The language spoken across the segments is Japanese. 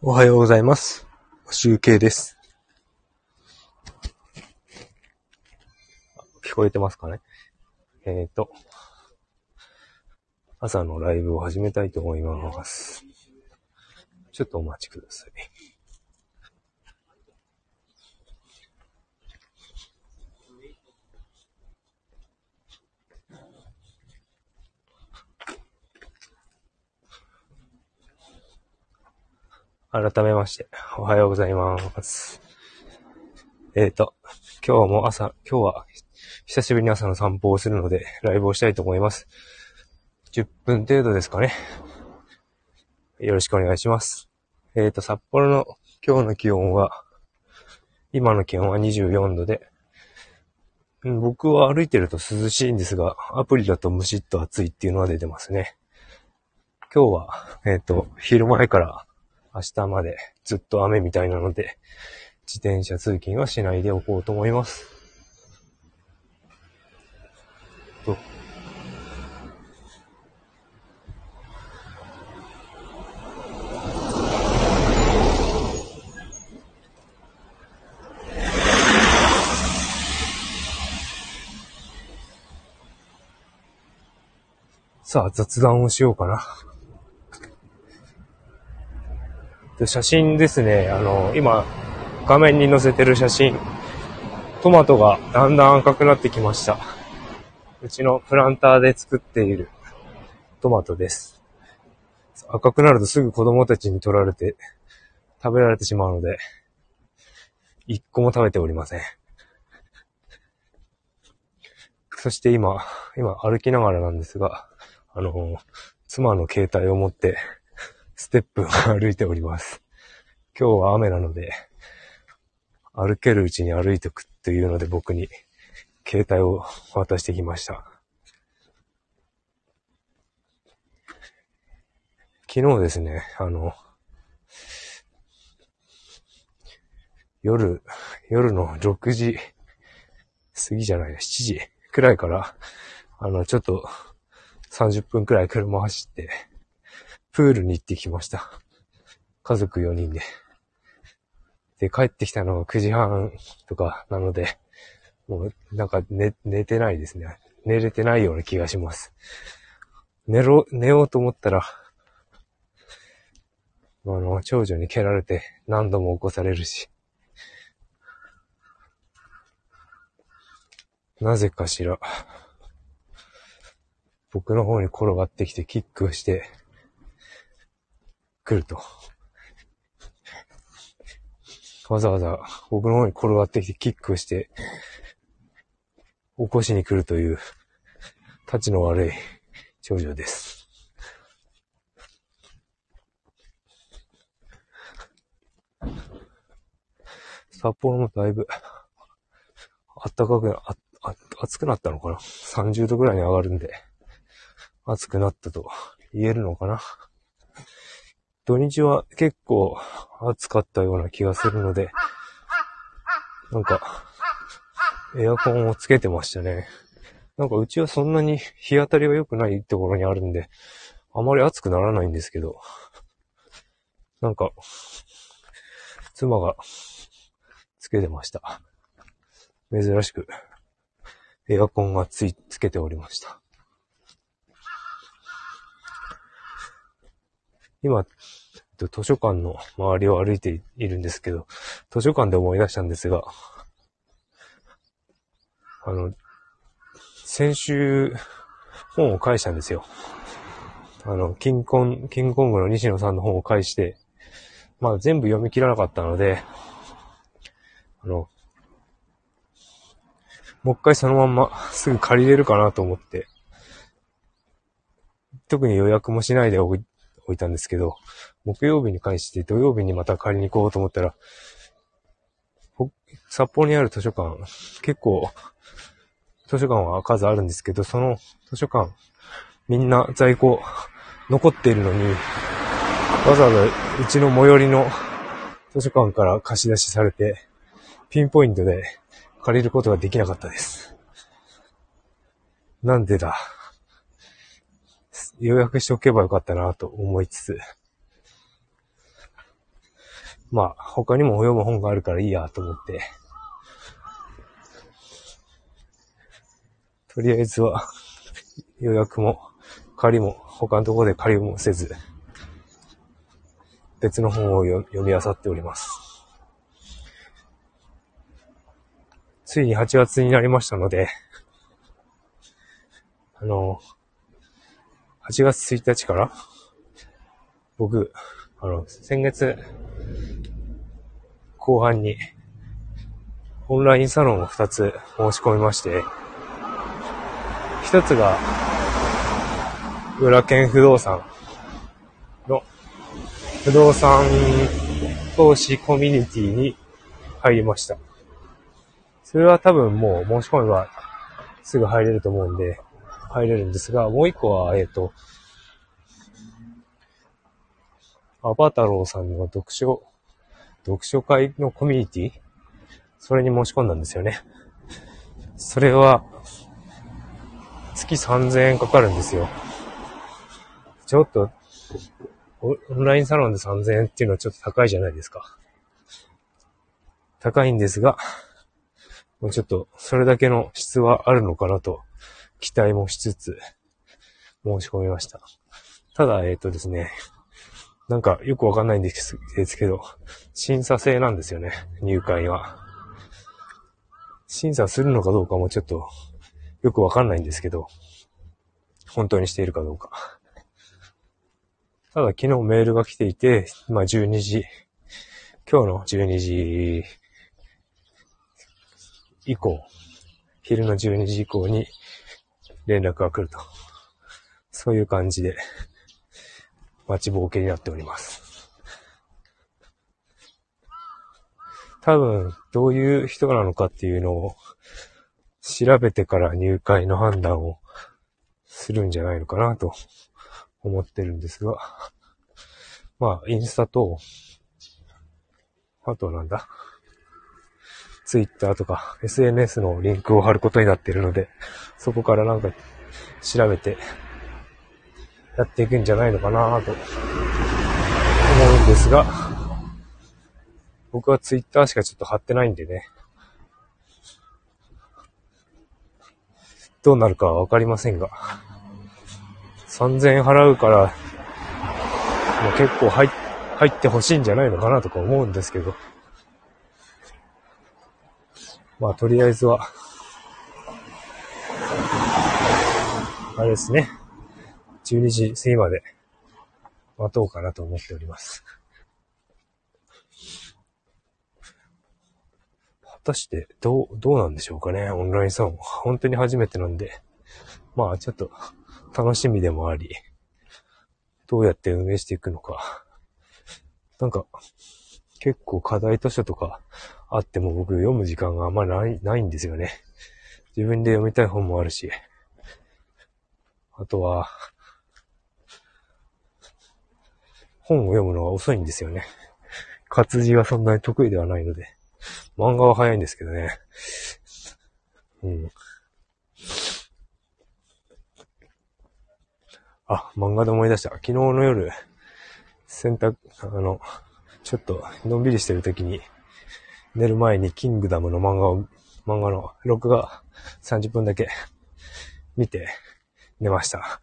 おはようございます。集計です。聞こえてますかね？えっ、と、朝のライブを始めたいと思います。ちょっとお待ちください。改めまして、おはようございます。えっ、と、今日も朝、今日は久しぶりに朝の散歩をするので、ライブをしたいと思います。10分程度ですかね。よろしくお願いします。えっ、と、札幌の今日の気温は、今の気温は24度で、僕は歩いてると涼しいんですが、アプリだとムシッと暑いっていうのは出てますね。今日は、えっ、と、昼前から明日までずっと雨みたいなので、自転車通勤はしないでおこうと思います。とさあ、雑談をしようかな。で写真ですね、あの、今、画面に載せてる写真、トマトがだんだん赤くなってきました。うちのプランターで作っているトマトです。赤くなるとすぐ子供たちに取られて食べられてしまうので、一個も食べておりません。そして今、今歩きながらなんですが、あの、妻の携帯を持って、ステップを歩いております。今日は雨なので、歩けるうちに歩いておくっていうので僕に携帯を渡してきました。昨日ですね、あの、夜、夜の6時過ぎじゃないな、7時くらいから、あの、ちょっと30分くらい車走って、プールに行ってきました。家族4人で。で、帰ってきたのが9時半とかなので、もうなんか寝、寝てないですね。寝れてないような気がします。寝ろ、寝ようと思ったら、あの、長女に蹴られて何度も起こされるし。なぜかしら、僕の方に転がってきてキックをして、来ると。わざわざ僕の方に転がってきてキックして、起こしに来るという、立ちの悪い長女です。札幌もだいぶ、暖かく、あ、あ、暑くなったのかな ?30 度ぐらいに上がるんで、暑くなったと言えるのかな？土日は結構暑かったような気がするので、なんか、エアコンをつけてましたね。なんかうちはそんなに日当たりが良くないところにあるんで、あまり暑くならないんですけど、なんか、妻がつけてました。珍しく、エアコンがつい、つけておりました。今、と図書館の周りを歩いているんですけど、図書館で思い出したんですが、あの、先週、本を返したんですよ。あの、キンコン、キングコングの西野さんの本を返して、まあ全部読み切らなかったので、あの、もう一回そのまんますぐ借りれるかなと思って、特に予約もしないで置い置いたんですけど、木曜日に返して土曜日にまた借りに行こうと思ったら、札幌にある図書館、結構、図書館は数あるんですけど、その図書館、みんな在庫残っているのに、わざわざうちの最寄りの図書館から貸し出しされて、ピンポイントで借りることができなかったです。なんでだ。予約しておけばよかったなと思いつつ、まあ、他にも読む本があるからいいやと思って、とりあえずは予約も借りも他のところで借りもせず、別の本を読み漁っております。ついに8月になりましたので、あの、8月1日から、僕、あの、先月、後半に、オンラインサロンを2つ申し込みまして、1つが、裏剣不動産の不動産投資コミュニティに入りました。それは多分もう申し込めばすぐ入れると思うんで、入れるんですが、もう一個は、えっ、ー、と、アバタローさんの読書、読書会のコミュニティ？それに申し込んだんですよね。それは、月3000円かかるんですよ。ちょっと、オンラインサロンで3000円っていうのはちょっと高いじゃないですか。高いんですが、もうちょっと、それだけの質はあるのかなと、期待もしつつ、申し込みました。ただ、えっ、ー、とですね、なんかよくわかんないんですけど、審査制なんですよね、入会は。審査するのかどうかもちょっとよくわかんないんですけど、本当にしているかどうか。ただ昨日メールが来ていて、まあ12時、今日の12時以降、昼の12時以降に連絡が来ると。そういう感じで、待ちぼうけになっております。多分、どういう人なのかっていうのを調べてから入会の判断をするんじゃないのかなと思ってるんですが、まあ、インスタと、あとなんだ、ツイッターとか SNS のリンクを貼ることになっているので、そこからなんか調べてやっていくんじゃないのかなと思うんですが、僕はツイッターしかちょっと貼ってないんでね、どうなるかはわかりませんが、3000円払うから、もう結構入入ってほしいんじゃないのかなとか思うんですけど、まあとりあえずは、あれですね。12時過ぎまで待とうかなと思っております。果たしてどう、どうなんでしょうかね、オンラインサロン。本当に初めてなんで、まあちょっと楽しみでもあり、どうやって運営していくのか。なんか、結構課題図書とかあっても僕読む時間があんまりない、ないんですよね。自分で読みたい本もあるし。あとは、本を読むのが遅いんですよね。活字がそんなに得意ではないので。漫画は早いんですけどね。うん。あ、漫画で思い出した。昨日の夜、洗濯、あの、ちょっとのんびりしてる時に、寝る前にキングダムの漫画を、漫画の録画30分だけ見て寝ました。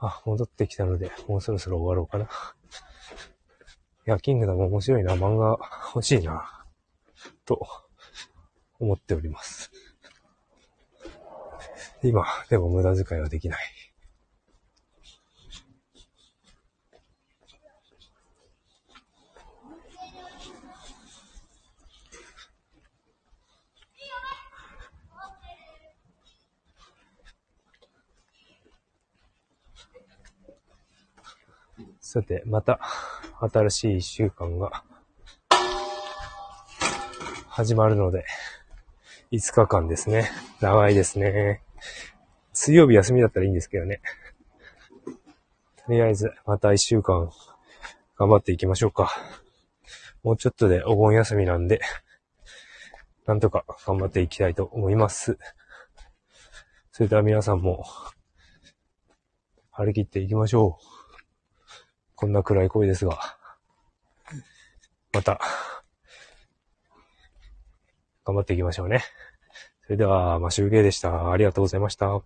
あ、戻ってきたので、もうそろそろ終わろうかな。いや、キングダム面白いな、漫画欲しいな、と思っております。今、でも無駄遣いはできない。さて、また、新しい一週間が、始まるので、5日間ですね。長いですね。水曜日休みだったらいいんですけどね。とりあえず、また一週間、頑張っていきましょうか。もうちょっとでお盆休みなんで、なんとか頑張っていきたいと思います。それでは皆さんも、張り切っていきましょう。こんな暗い声ですが、また、頑張っていきましょうね。それでは、まあ、集計でした。ありがとうございました。